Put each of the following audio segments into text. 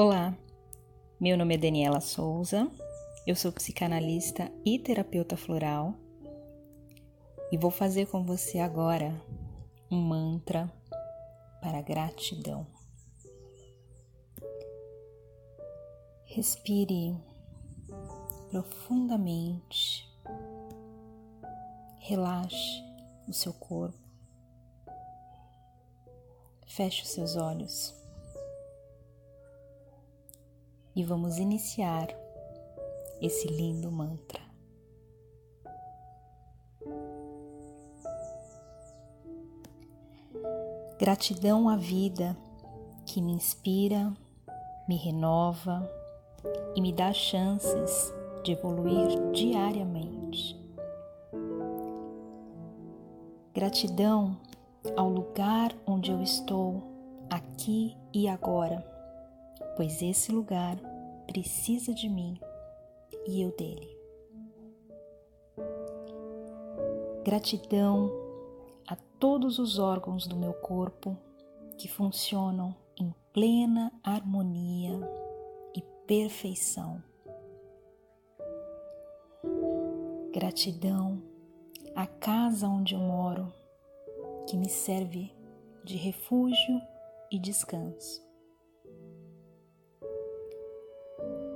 Olá, meu nome é Daniela Souza, eu sou psicanalista e terapeuta floral e vou fazer com você agora um mantra para gratidão. Respire profundamente, relaxe o seu corpo, feche os seus olhos e vamos iniciar esse lindo mantra. Gratidão à vida que me inspira, me renova e me dá chances de evoluir diariamente. Gratidão ao lugar onde eu estou, aqui e agora, pois esse lugar precisa de mim e eu dele. Gratidão a todos os órgãos do meu corpo que funcionam em plena harmonia e perfeição. Gratidão à casa onde eu moro, que me serve de refúgio e descanso.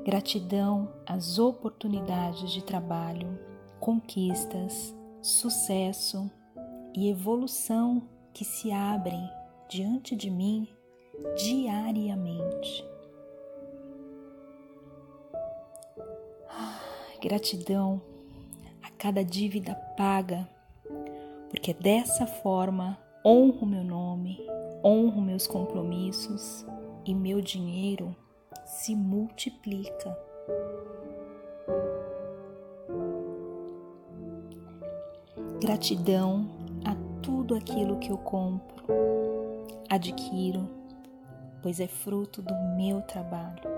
Gratidão às oportunidades de trabalho, conquistas, sucesso e evolução que se abrem diante de mim diariamente. gratidão a cada dívida paga, porque dessa forma honro meu nome, honro meus compromissos e meu dinheiro se multiplica. Gratidão a tudo aquilo que eu compro, adquiro, pois é fruto do meu trabalho.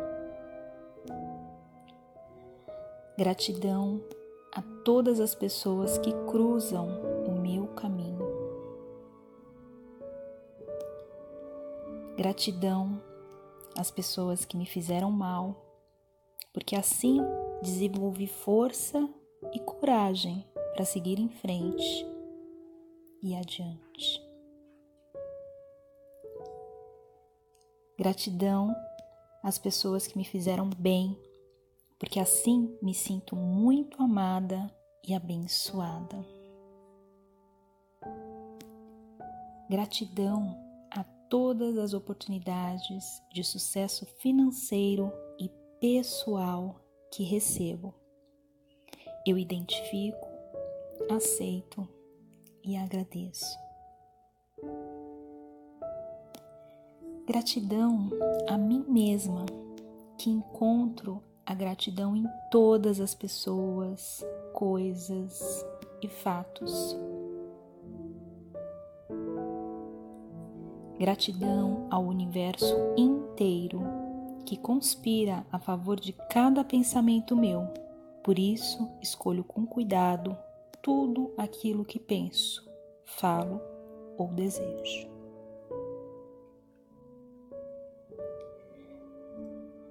Gratidão a todas as pessoas que cruzam o meu caminho. Gratidão as pessoas que me fizeram mal, porque assim desenvolvi força e coragem para seguir em frente e adiante. Gratidão às pessoas que me fizeram bem, porque assim me sinto muito amada e abençoada. Gratidão todas as oportunidades de sucesso financeiro e pessoal que recebo. Eu identifico, aceito e agradeço. Gratidão a mim mesma, que encontro a gratidão em todas as pessoas, coisas e fatos. Gratidão ao universo inteiro que conspira a favor de cada pensamento meu. Por isso, escolho com cuidado tudo aquilo que penso, falo ou desejo.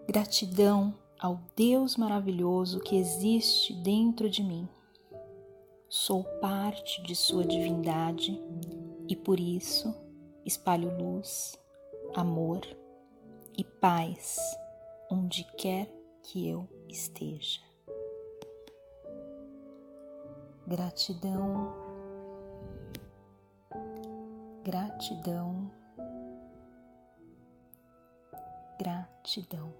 Gratidão ao Deus maravilhoso que existe dentro de mim. Sou parte de Sua divindade e por isso espalho luz, amor e paz onde quer que eu esteja. Gratidão, gratidão, gratidão.